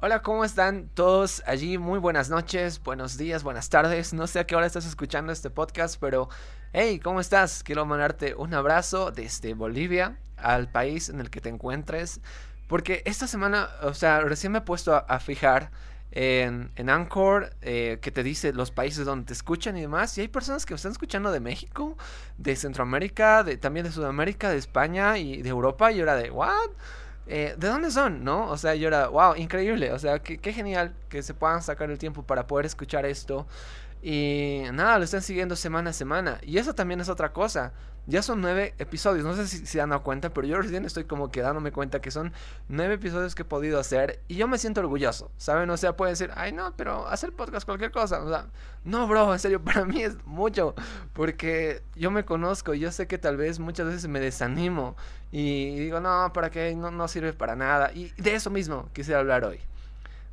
Hola, ¿cómo están todos allí? Muy buenas noches, buenos días, buenas tardes. No sé a qué hora estás escuchando este podcast, pero hey, ¿cómo estás? Quiero mandarte un abrazo desde Bolivia al país en el que te encuentres. Porque esta semana, o sea, recién me he puesto a, fijar en, en Anchor, eh, que te dice los países donde te escuchan y demás. Y hay personas que me están escuchando de México, de Centroamérica, de, también de Sudamérica, de España y de Europa. Y ahora de, ¿what? Eh, ¿de dónde son? ¿No? O sea, yo era, wow, increíble. O sea, qué, qué, genial que se puedan sacar el tiempo para poder escuchar esto. Y nada, lo están siguiendo semana a semana. Y eso también es otra cosa. Ya son nueve episodios. No sé si se han dado cuenta, pero yo recién estoy como que dándome cuenta que son nueve episodios que he podido hacer. Y yo me siento orgulloso, ¿saben? O sea, pueden decir, ay, no, pero hacer podcast, cualquier cosa. O sea, no, bro, en serio, para mí es mucho. Porque yo me conozco y yo sé que tal vez muchas veces me desanimo. Y digo, no, ¿para qué? No, no sirve para nada. Y de eso mismo quisiera hablar hoy.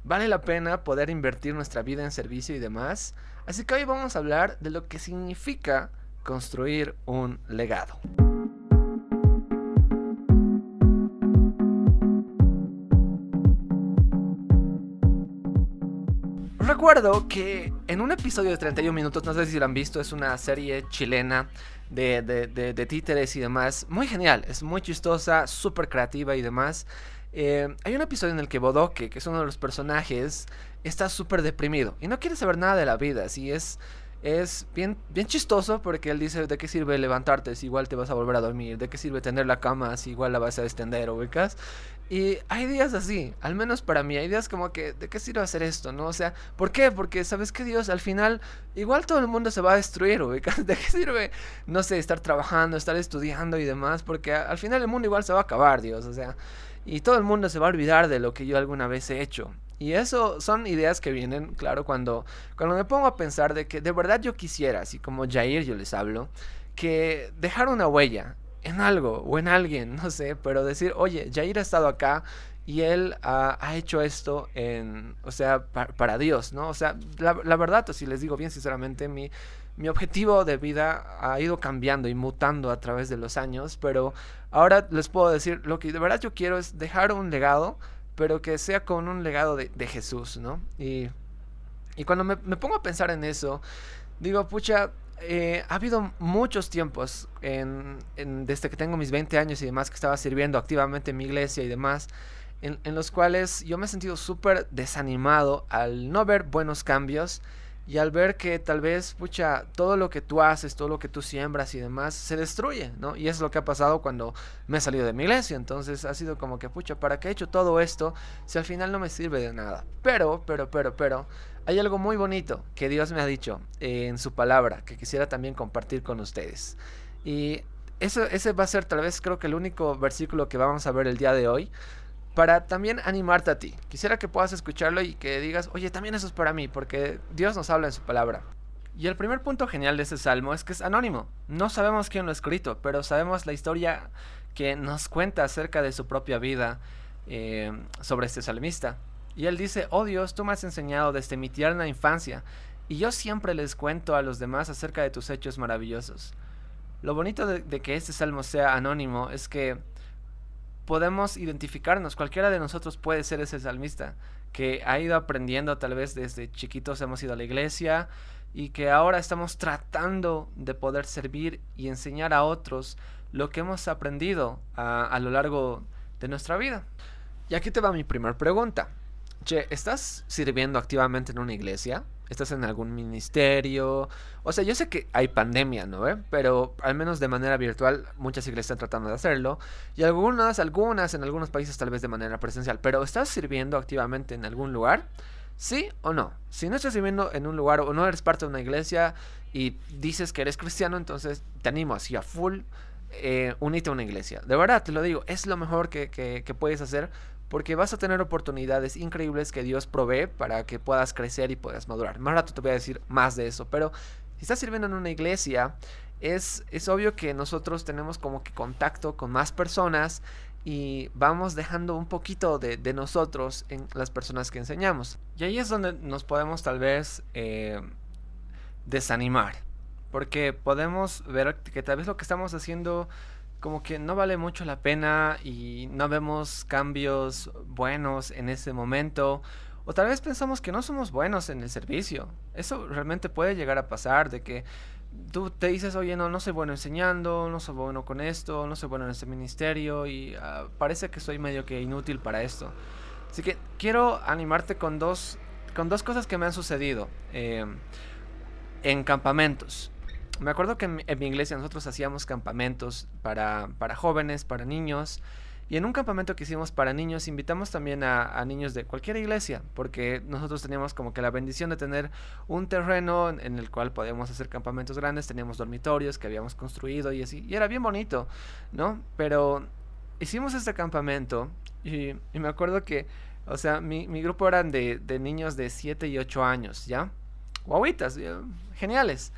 Vale la pena poder invertir nuestra vida en servicio y demás. Así que hoy vamos a hablar de lo que significa construir un legado. Recuerdo que en un episodio de 31 minutos, no sé si lo han visto, es una serie chilena de, de, títeres y demás. Muy genial, es muy chistosa, súper creativa y demás. Eh, hay un episodio en el que Bodoque, que es uno de los personajes, está súper deprimido y no quiere saber nada de la vida. Así es es bien, bien chistoso porque él dice, ¿de qué sirve levantarte si igual te vas a volver a dormir? ¿De qué sirve tener la cama si igual la vas a extender, ubicas? Y hay días así, al menos para mí, hay días como que, ¿de qué sirve hacer esto? ¿No? O sea, ¿por qué? Porque sabes que Dios al final, igual todo el mundo se va a destruir, ubicas. ¿De qué sirve, no sé, estar trabajando, estar estudiando y demás? Porque al final el mundo igual se va a acabar, Dios, o sea, y todo el mundo se va a olvidar de lo que yo alguna vez he hecho. Y eso son ideas que vienen, claro, cuando, cuando me pongo a pensar de que de verdad yo quisiera, así como Jair yo les hablo, que dejar una huella en algo o en alguien, no sé, pero decir, oye, Jair ha estado acá y él ha, hecho esto en, o sea, para Dios, ¿no? O sea, la, verdad, si les digo bien sinceramente, mi, mi objetivo de vida ha ido cambiando y mutando a través de los años, pero ahora les puedo decir, lo que de verdad yo quiero es dejar un legado pero que sea con un legado de, Jesús, ¿no? Y, cuando me, pongo a pensar en eso, digo, pucha, eh, ha habido muchos tiempos en, desde que tengo mis 20 años y demás que estaba sirviendo activamente en mi iglesia y demás, en, en los cuales yo me he sentido súper desanimado al no ver buenos cambios y al ver que tal vez, pucha, todo lo que tú haces, todo lo que tú siembras y demás, se destruye, ¿no? Y es lo que ha pasado cuando me he salido de mi iglesia. Entonces ha sido como que, pucha, ¿para qué he hecho todo esto si al final no me sirve de nada? Pero, pero, pero, pero, hay algo muy bonito que Dios me ha dicho en su palabra que quisiera también compartir con ustedes. Y eso, ese va a ser tal vez creo que el único versículo que vamos a ver el día de hoy para también animarte a ti. Quisiera que puedas escucharlo y que digas, oye, también eso es para mí, porque Dios nos habla en su palabra. Y el primer punto genial de ese salmo es que es anónimo. No sabemos quién lo ha escrito, pero sabemos la historia que nos cuenta acerca de su propia vida eh, sobre este salmista. Y él dice, oh Dios, tú me has enseñado desde mi tierna infancia, y yo siempre les cuento a los demás acerca de tus hechos maravillosos. Lo bonito de que este salmo sea anónimo es que podemos identificarnos. Cualquiera de nosotros puede ser ese salmista que ha ido aprendiendo tal vez desde chiquitos hemos ido a la iglesia y que ahora estamos tratando de poder servir y enseñar a otros lo que hemos aprendido a, a lo largo de nuestra vida. Y aquí te va mi primera pregunta. Che, ¿estás sirviendo activamente en una iglesia? estás en algún ministerio. O sea, yo sé que hay pandemia, ¿no? Pero al menos de manera virtual muchas iglesias están tratando de hacerlo. Y algunas, algunas en algunos países tal vez de manera presencial. Pero ¿estás sirviendo activamente en algún lugar? ¿Sí o no? Si no estás sirviendo en un lugar o no eres parte de una iglesia y dices que eres cristiano, entonces te animo así a full. Eh, unite a una iglesia. De verdad, te lo digo, es lo mejor que, que puedes hacer porque vas a tener oportunidades increíbles que Dios provee para que puedas crecer y puedas madurar. Más rato te voy a decir más de eso, pero si estás sirviendo en una iglesia, es, es obvio que nosotros tenemos como que contacto con más personas y vamos dejando un poquito de, nosotros en las personas que enseñamos. Y ahí es donde nos podemos tal vez eh, desanimar, porque podemos ver que tal vez lo que estamos haciendo como que no vale mucho la pena y no vemos cambios buenos en ese momento. O tal vez pensamos que no somos buenos en el servicio. Eso realmente puede llegar a pasar, de que tú te dices, oye, no, no soy bueno enseñando, no soy bueno con esto, no soy bueno en este ministerio y ah, parece que soy medio que inútil para esto. Así que quiero animarte con dos, con dos cosas que me han sucedido eh, en campamentos me acuerdo que en, mi iglesia nosotros hacíamos campamentos para, para, jóvenes, para niños. Y en un campamento que hicimos para niños, invitamos también a, niños de cualquier iglesia, porque nosotros teníamos como que la bendición de tener un terreno en, el cual podíamos hacer campamentos grandes, teníamos dormitorios que habíamos construido y así, y era bien bonito, ¿no? Pero hicimos este campamento y, me acuerdo que, o sea, mi, mi grupo eran de, de, niños de 7 y 8 años, ¿ya? Guaguitas, geniales.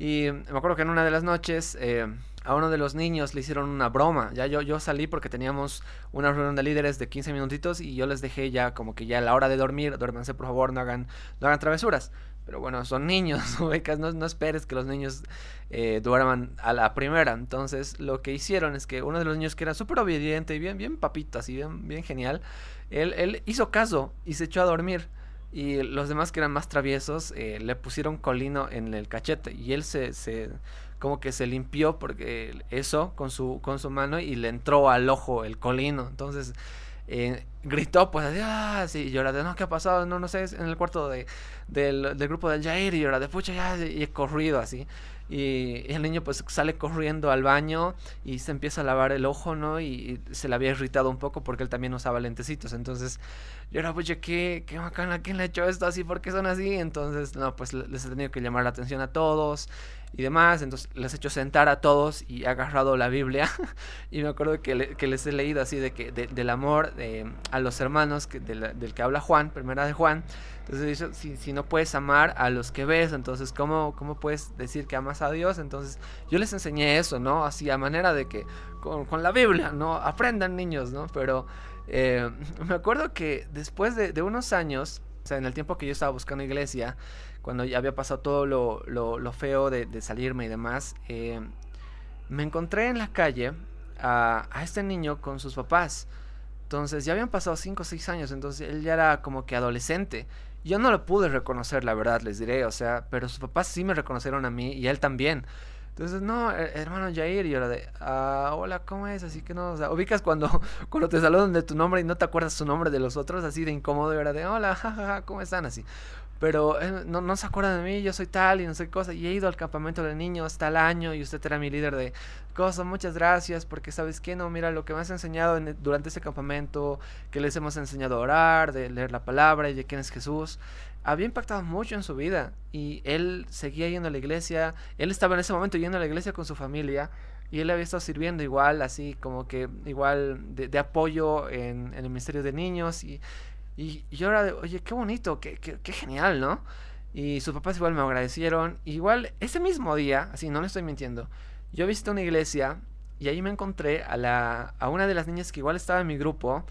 Y me acuerdo que en una de las noches eh, a uno de los niños le hicieron una broma. Ya yo, yo salí porque teníamos una reunión de líderes de 15 minutitos y yo les dejé ya como que ya a la hora de dormir, duérmanse por favor, no hagan, no hagan travesuras. Pero bueno, son niños, no, no esperes que los niños eh, duerman a la primera. Entonces lo que hicieron es que uno de los niños que era súper obediente y bien, bien papito, así bien, bien genial, él, él hizo caso y se echó a dormir. Y los demás que eran más traviesos eh, le pusieron colino en el cachete y él se, se como que se limpió porque eso con su con su mano y le entró al ojo el colino. Entonces eh, gritó pues así, ah, sí, y llora de no, ¿qué ha pasado? No, no sé, en el cuarto de, del, del grupo del Jair y llora de pucha, ya, y he corrido así. Y el niño pues sale corriendo al baño y se empieza a lavar el ojo, ¿no? Y, se le había irritado un poco porque él también usaba lentecitos. Entonces yo era, pues, ¿qué, qué bacana? ¿Quién le ha hecho esto así? ¿Por qué son así? Entonces, no, pues les he tenido que llamar la atención a todos y demás. Entonces les he hecho sentar a todos y he agarrado la Biblia. y me acuerdo que, que, les he leído así de que del amor de, a los hermanos que, del que habla Juan, primera de Juan. Entonces, si, si, no puedes amar a los que ves, entonces, ¿cómo, ¿cómo puedes decir que amas a Dios? Entonces, yo les enseñé eso, ¿no? Así a manera de que, con, la Biblia, ¿no? Aprendan niños, ¿no? Pero eh, me acuerdo que después de, unos años, o sea, en el tiempo que yo estaba buscando iglesia, cuando ya había pasado todo lo, lo, lo feo de, de, salirme y demás, eh, me encontré en la calle a este niño con sus papás. Entonces ya habían pasado 5 o 6 años, entonces él ya era como que adolescente. Yo no lo pude reconocer, la verdad, les diré, o sea, pero sus papás sí me reconocieron a mí y él también. Entonces, no, hermano Jair, y yo era de, ah, hola, ¿cómo es? Así que no, o sea, ubicas cuando, cuando te saludan de tu nombre y no te acuerdas su nombre de los otros, así de incómodo, y era de, hola, jajaja, ¿cómo están? Así pero eh, no, no, se acuerdan de mí, yo soy tal y no sé qué cosa, y he ido al campamento de niños tal año y usted era mi líder de cosas, muchas gracias, porque sabes que no, mira, lo que me has enseñado e, durante ese campamento, que les hemos enseñado a orar, de leer la palabra y de quién es Jesús, había impactado mucho en su vida, y él seguía yendo a la iglesia, él estaba en ese momento yendo a la iglesia con su familia, y él había estado sirviendo igual, así como que igual de, apoyo en, en el ministerio de niños, y y, yo era de, oye, qué bonito, qué, qué, genial, ¿no? Y sus papás igual me agradecieron. Igual, ese mismo día, así, no le estoy mintiendo, yo visité una iglesia y ahí me encontré a, la, a una de las niñas que igual estaba en mi grupo.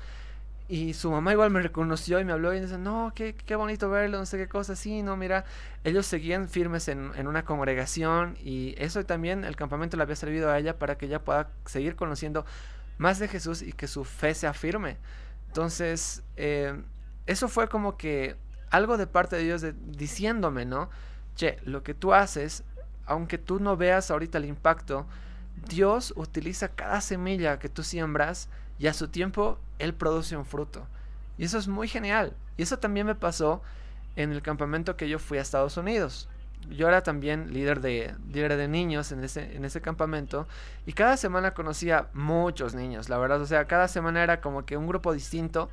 Y su mamá igual me reconoció y me habló y dice, no, qué, qué bonito verlo, no sé qué cosa, sí, no, mira, ellos seguían firmes en, en, una congregación y eso también el campamento le había servido a ella para que ella pueda seguir conociendo más de Jesús y que su fe sea firme. Entonces, eh, eso fue como que algo de parte de Dios diciéndome, ¿no? Che, lo que tú haces, aunque tú no veas ahorita el impacto, Dios utiliza cada semilla que tú siembras y a su tiempo Él produce un fruto. Y eso es muy genial. Y eso también me pasó en el campamento que yo fui a Estados Unidos. Yo era también líder de, líder de niños en ese, en ese campamento y cada semana conocía muchos niños, la verdad. O sea, cada semana era como que un grupo distinto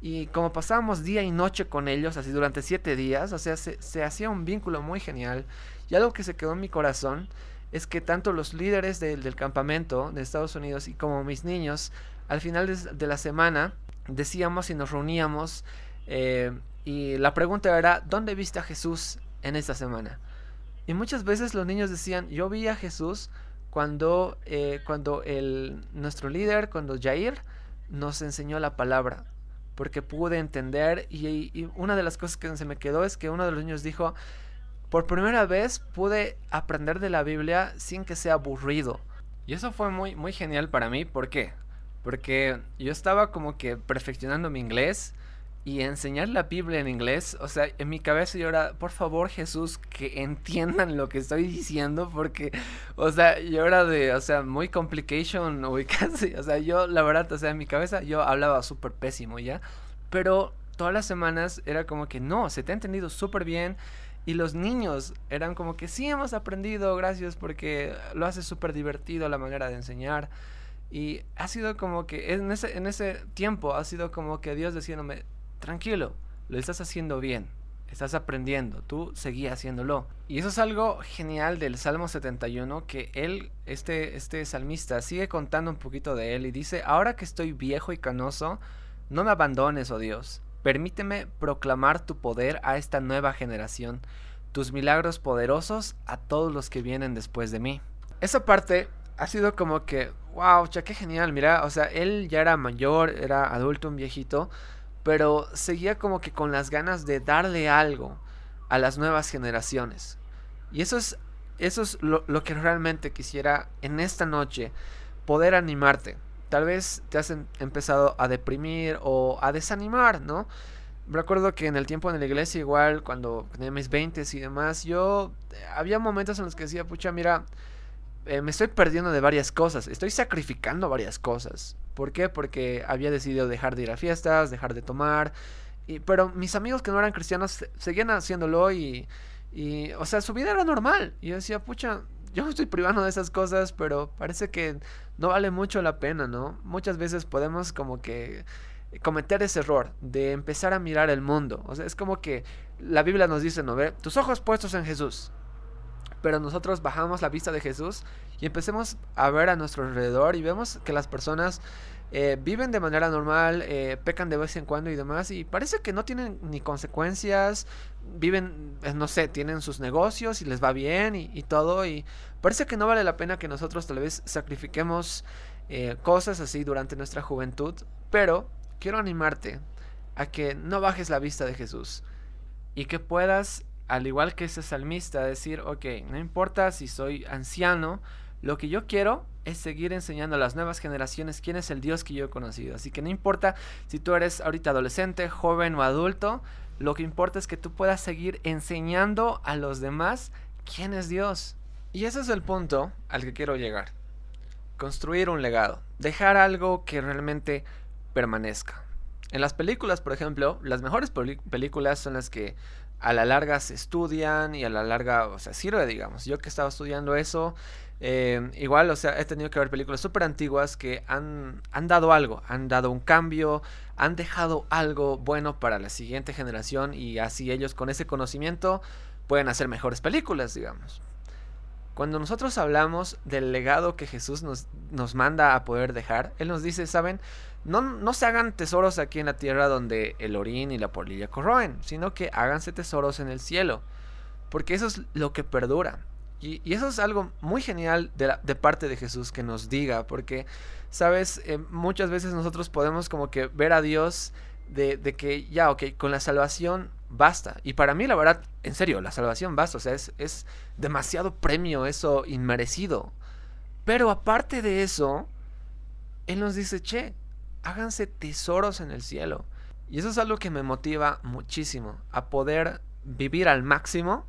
y como pasábamos día y noche con ellos, así durante siete días, o sea, se, se, hacía un vínculo muy genial. Y algo que se quedó en mi corazón es que tanto los líderes del campamento de Estados Unidos y como mis niños, al final de, la semana, decíamos y nos reuníamos. Eh, y la pregunta era, ¿dónde viste a Jesús en esta semana? Y muchas veces los niños decían, yo vi a Jesús cuando, eh, cuando el, nuestro líder, cuando Jair, nos enseñó la palabra porque pude entender y, una de las cosas que se me quedó es que uno de los niños dijo, por primera vez pude aprender de la Biblia sin que sea aburrido. Y eso fue muy, muy genial para mí. ¿Por qué? Porque yo estaba como que perfeccionando mi inglés y enseñar la Biblia en inglés, o sea, en mi cabeza yo era, por favor Jesús, que entiendan lo que estoy diciendo, porque, o sea, yo era de, o sea, muy complication, o casi, o sea, yo, la verdad, o sea, en mi cabeza yo hablaba súper pésimo, ¿ya? Pero todas las semanas era como que, no, se te ha entendido súper bien, y los niños eran como que, sí, hemos aprendido, gracias, porque lo hace súper divertido la manera de enseñar. Y ha sido como que en ese, en ese tiempo ha sido como que Dios diciéndome, tranquilo, lo estás haciendo bien, estás aprendiendo, tú seguí haciéndolo. Y eso es algo genial del Salmo 71, que él, este, este salmista, sigue contando un poquito de él y dice, ahora que estoy viejo y canoso, no me abandones, oh Dios, permíteme proclamar tu poder a esta nueva generación, tus milagros poderosos a todos los que vienen después de mí. Esa parte ha sido como que, wow, cha, qué genial, mira, o sea, él ya era mayor, era adulto, un viejito, pero seguía como que con las ganas de darle algo a las nuevas generaciones. Y eso es, eso es lo, que realmente quisiera en esta noche, poder animarte. Tal vez te has em, empezado a deprimir o a desanimar, ¿no? Recuerdo que en el tiempo en la iglesia, igual, cuando tenía mis 20 y demás, yo eh, había momentos en los que decía, pucha, mira, eh, me estoy perdiendo de varias cosas, estoy sacrificando varias cosas. ¿Por qué? Porque había decidido dejar de ir a fiestas, dejar de tomar. Y, pero mis amigos que no eran cristianos seguían haciéndolo y, y, o sea, su vida era normal. Y yo decía, pucha, yo me estoy privando de esas cosas, pero parece que no vale mucho la pena, ¿no? Muchas veces podemos como que cometer ese error de empezar a mirar el mundo. O sea, es como que la Biblia nos dice, ¿no? Ve, tus ojos puestos en Jesús pero nosotros bajamos la vista de Jesús y empecemos a ver a nuestro alrededor y vemos que las personas eh, viven de manera normal, eh, pecan de vez en cuando y demás, y parece que no tienen ni consecuencias, viven, eh, no sé, tienen sus negocios y les va bien y, todo, y parece que no vale la pena que nosotros tal vez sacrifiquemos cosas así durante nuestra juventud, pero quiero animarte a que no bajes la vista de Jesús y que puedas al igual que ese salmista, decir, ok, no importa si soy anciano, lo que yo quiero es seguir enseñando a las nuevas generaciones quién es el Dios que yo he conocido. Así que no importa si tú eres ahorita adolescente, joven o adulto, lo que importa es que tú puedas seguir enseñando a los demás quién es Dios. Y ese es el punto al que quiero llegar. Construir un legado. Dejar algo que realmente permanezca. En las películas, por ejemplo, las mejores películas son las que a la larga se estudian y a la larga, o sea, sirve, digamos. Yo que estaba estudiando eso, eh, igual, o sea, he tenido que ver películas súper antiguas que han, han dado algo, han dado un cambio, han dejado algo bueno para la siguiente generación y así ellos con ese conocimiento pueden hacer mejores películas, digamos. Cuando nosotros hablamos del legado que Jesús nos, nos manda a poder dejar, Él nos dice, ¿saben? No, no se hagan tesoros aquí en la tierra donde el orín y la polilla corroen, sino que háganse tesoros en el cielo, porque eso es lo que perdura. Y, eso es algo muy genial de, parte de Jesús que nos diga, porque, sabes, eh, muchas veces nosotros podemos como que ver a Dios de, de, que ya, ok, con la salvación basta. Y para mí, la verdad, en serio, la salvación basta. O sea, es, es demasiado premio eso inmerecido. Pero aparte de eso, Él nos dice, che, háganse tesoros en el cielo. Y eso es algo que me motiva muchísimo, a poder vivir al máximo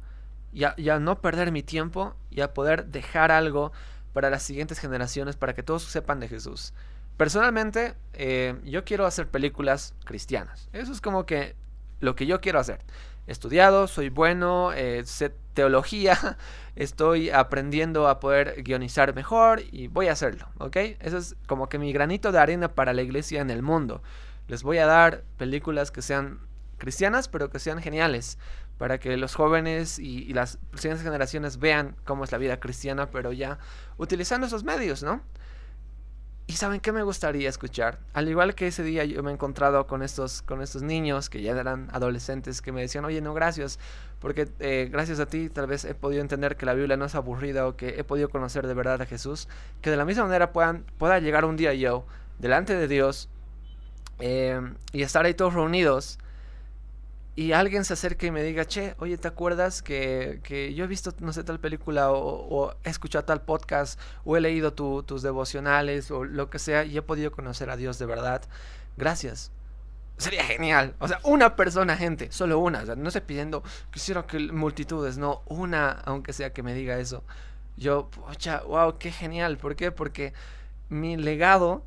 y a, no perder mi tiempo y a poder dejar algo para las siguientes generaciones, para que todos sepan de Jesús. Personalmente, eh, yo quiero hacer películas cristianas. Eso es como que lo que yo quiero hacer. Estudiado, soy bueno, eh, sé teología, estoy aprendiendo a poder guionizar mejor y voy a hacerlo, ¿ok? Eso es como que mi granito de arena para la iglesia en el mundo. Les voy a dar películas que sean cristianas, pero que sean geniales, para que los jóvenes y, y las siguientes generaciones vean cómo es la vida cristiana, pero ya utilizando esos medios, ¿no? Y saben qué me gustaría escuchar. Al igual que ese día yo me he encontrado con estos, con estos niños que ya eran adolescentes que me decían, oye, no, gracias, porque eh, gracias a ti tal vez he podido entender que la Biblia no es aburrida o que he podido conocer de verdad a Jesús. Que de la misma manera puedan, pueda llegar un día yo delante de Dios eh, y estar ahí todos reunidos y alguien se acerque y me diga, che, oye, ¿te acuerdas que, yo he visto, no sé, tal película o, he escuchado tal podcast o he leído tus devocionales o lo que sea y he podido conocer a Dios de verdad? Gracias. Sería genial. O sea, una persona, gente, solo una. O sea, no estoy pidiendo, quisiera que multitudes, no, una, aunque sea que me diga eso. Yo, pocha, wow, qué genial. ¿Por qué? Porque mi legado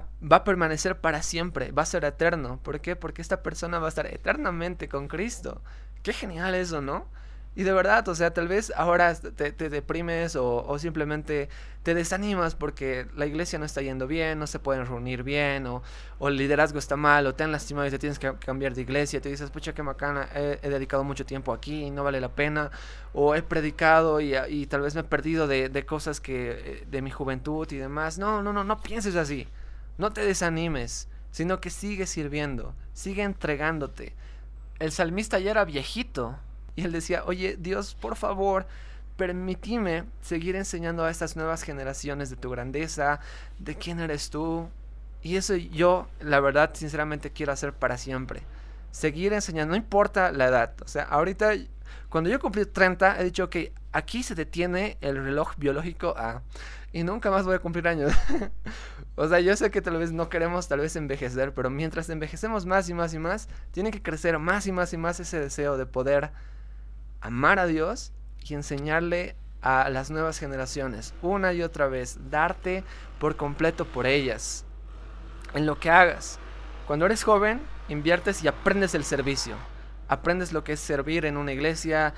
va a permanecer para siempre, va a ser eterno. ¿Por qué? Porque esta persona va a estar eternamente con Cristo. Qué genial eso, ¿no? Y de verdad, o sea, tal vez ahora te, deprimes o, simplemente te desanimas porque la iglesia no está yendo bien, no se pueden reunir bien, o, el liderazgo está mal, o te han lastimado y te tienes que cambiar de iglesia, te dices, pucha, qué macana, he, dedicado mucho tiempo aquí y no vale la pena, o he predicado y, tal vez me he perdido de, de cosas que, eh, de mi juventud y demás. No, no, no, no pienses así. No te desanimes, sino que sigue sirviendo, sigue entregándote. El salmista ya era viejito y él decía, oye Dios, por favor, permíteme seguir enseñando a estas nuevas generaciones de tu grandeza, de quién eres tú. Y eso yo, la verdad, sinceramente quiero hacer para siempre. Seguir enseñando, no importa la edad. O sea, ahorita, cuando yo cumplí 30, he dicho que aquí se detiene el reloj biológico a y nunca más voy a cumplir años. o sea, yo sé que tal vez no queremos tal vez envejecer, pero mientras envejecemos más y más y más, tiene que crecer más y más y más ese deseo de poder amar a Dios y enseñarle a las nuevas generaciones una y otra vez, darte por completo por ellas, en lo que hagas. Cuando eres joven, inviertes y aprendes el servicio aprendes lo que es servir en una iglesia,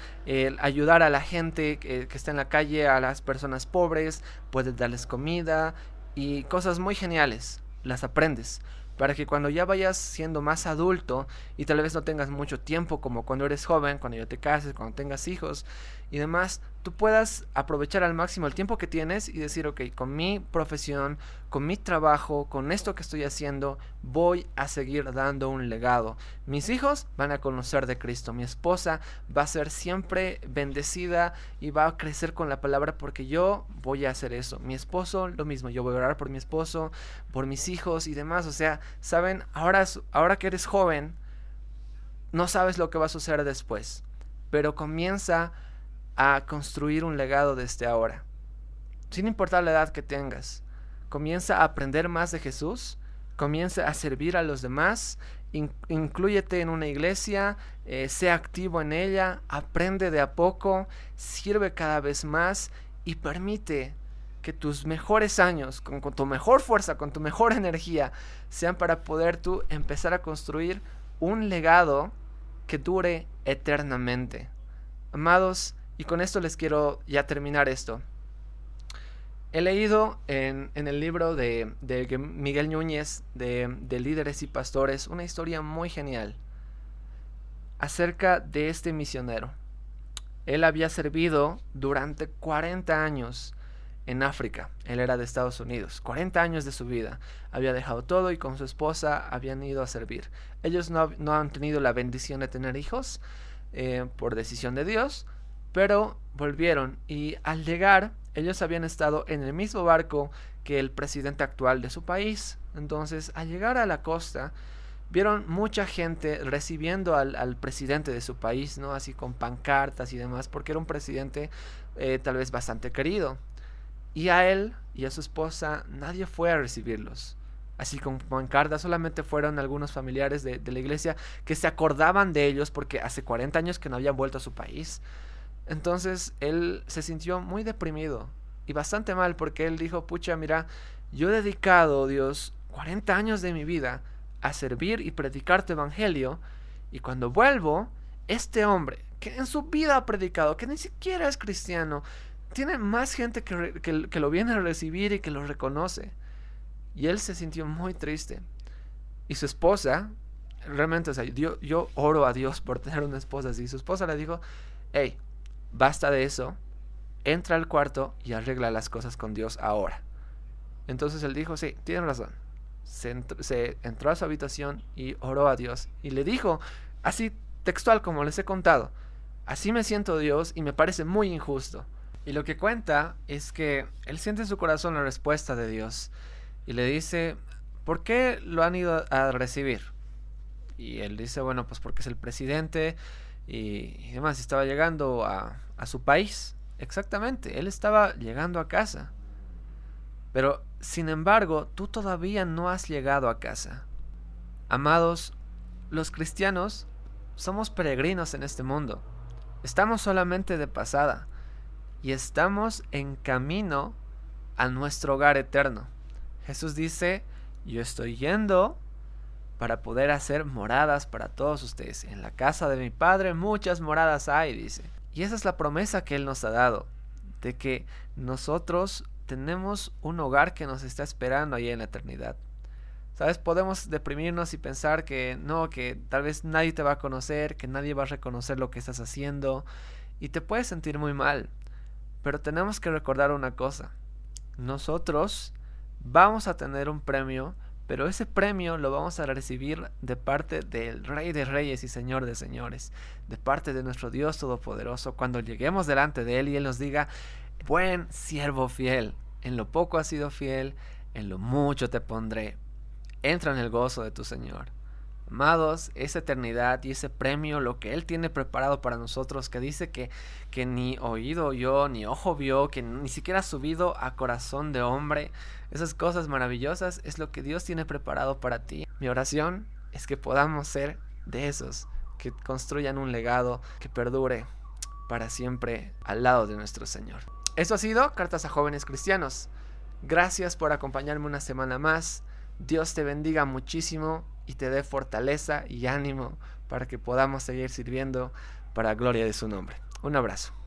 ayudar a la gente que, que, está en la calle, a las personas pobres, puedes darles comida y cosas muy geniales, las aprendes para que cuando ya vayas siendo más adulto y tal vez no tengas mucho tiempo como cuando eres joven, cuando ya te cases, cuando tengas hijos y demás, tú puedas aprovechar al máximo el tiempo que tienes y decir, ok, con mi profesión, con mi trabajo, con esto que estoy haciendo, voy a seguir dando un legado. Mis hijos van a conocer de Cristo, mi esposa va a ser siempre bendecida y va a crecer con la palabra porque yo voy a hacer eso. Mi esposo, lo mismo, yo voy a orar por mi esposo, por mis hijos y demás. O sea, saben, ahora, ahora que eres joven, no sabes lo que va a suceder después, pero comienza a construir un legado desde ahora. Sin importar la edad que tengas, comienza a aprender más de Jesús, comienza a servir a los demás, incluyete en una iglesia, eh, sea activo en ella, aprende de a poco, sirve cada vez más y permite que tus mejores años, con, con, tu mejor fuerza, con tu mejor energía, sean para poder tú empezar a construir un legado que dure eternamente. Amados, y con esto les quiero ya terminar esto. He leído en, el libro de, Miguel Núñez, de, de Líderes y Pastores, una historia muy genial acerca de este misionero. Él había servido durante 40 años en África. Él era de Estados Unidos. 40 años de su vida. Había dejado todo y con su esposa habían ido a servir. Ellos no, han tenido la bendición de tener hijos eh, por decisión de Dios, pero volvieron y al llegar ellos habían estado en el mismo barco que el presidente actual de su país. Entonces, al llegar a la costa, vieron mucha gente recibiendo al, presidente de su país, ¿no? Así con pancartas y demás, porque era un presidente eh, tal vez bastante querido. Y a él y a su esposa nadie fue a recibirlos. Así con pancartas solamente fueron algunos familiares de, de la iglesia que se acordaban de ellos porque hace 40 años que no habían vuelto a su país. Entonces él se sintió muy deprimido y bastante mal porque él dijo, pucha, mira, yo he dedicado, Dios, 40 años de mi vida a servir y predicar tu evangelio y cuando vuelvo, este hombre que en su vida ha predicado, que ni siquiera es cristiano, tiene más gente que, que, lo viene a recibir y que lo reconoce. Y él se sintió muy triste. Y su esposa, realmente, o sea, yo, yo oro a Dios por tener una esposa así. Su esposa le dijo, hey, basta de eso, entra al cuarto y arregla las cosas con Dios ahora. Entonces él dijo, sí, tiene razón. Se, entró a su habitación y oró a Dios y le dijo, así textual como les he contado, así me siento Dios y me parece muy injusto. Y lo que cuenta es que él siente en su corazón la respuesta de Dios y le dice, ¿por qué lo han ido a recibir? Y él dice, bueno, pues porque es el presidente y, y demás. Estaba llegando a, a su país. Exactamente, él estaba llegando a casa. Pero, sin embargo, tú todavía no has llegado a casa. Amados, los cristianos somos peregrinos en este mundo. Estamos solamente de pasada y estamos en camino a nuestro hogar eterno. Jesús dice, yo estoy yendo para poder hacer moradas para todos ustedes. En la casa de mi Padre muchas moradas hay, dice. Y esa es la promesa que Él nos ha dado, de que nosotros tenemos un hogar que nos está esperando ahí en la eternidad. ¿Sabes? Podemos deprimirnos y pensar que no, que tal vez nadie te va a conocer, que nadie va a reconocer lo que estás haciendo y te puedes sentir muy mal. Pero tenemos que recordar una cosa. Nosotros vamos a tener un premio, pero ese premio lo vamos a recibir de parte del Rey de Reyes y Señor de Señores, de parte de nuestro Dios Todopoderoso, cuando lleguemos delante de Él y Él nos diga, buen siervo fiel, en lo poco has sido fiel, en lo mucho te pondré. Entra en el gozo de tu Señor. Amados, esa eternidad y ese premio, lo que Él tiene preparado para nosotros, que dice que, que ni oído yo, ni ojo vio, que ni siquiera ha subido a corazón de hombre, esas cosas maravillosas es lo que Dios tiene preparado para ti. Mi oración es que podamos ser de esos, que construyan un legado que perdure para siempre al lado de nuestro Señor. Eso ha sido Cartas a Jóvenes Cristianos. Gracias por acompañarme una semana más. Dios te bendiga muchísimo y te dé fortaleza y ánimo para que podamos seguir sirviendo para gloria de su nombre. Un abrazo.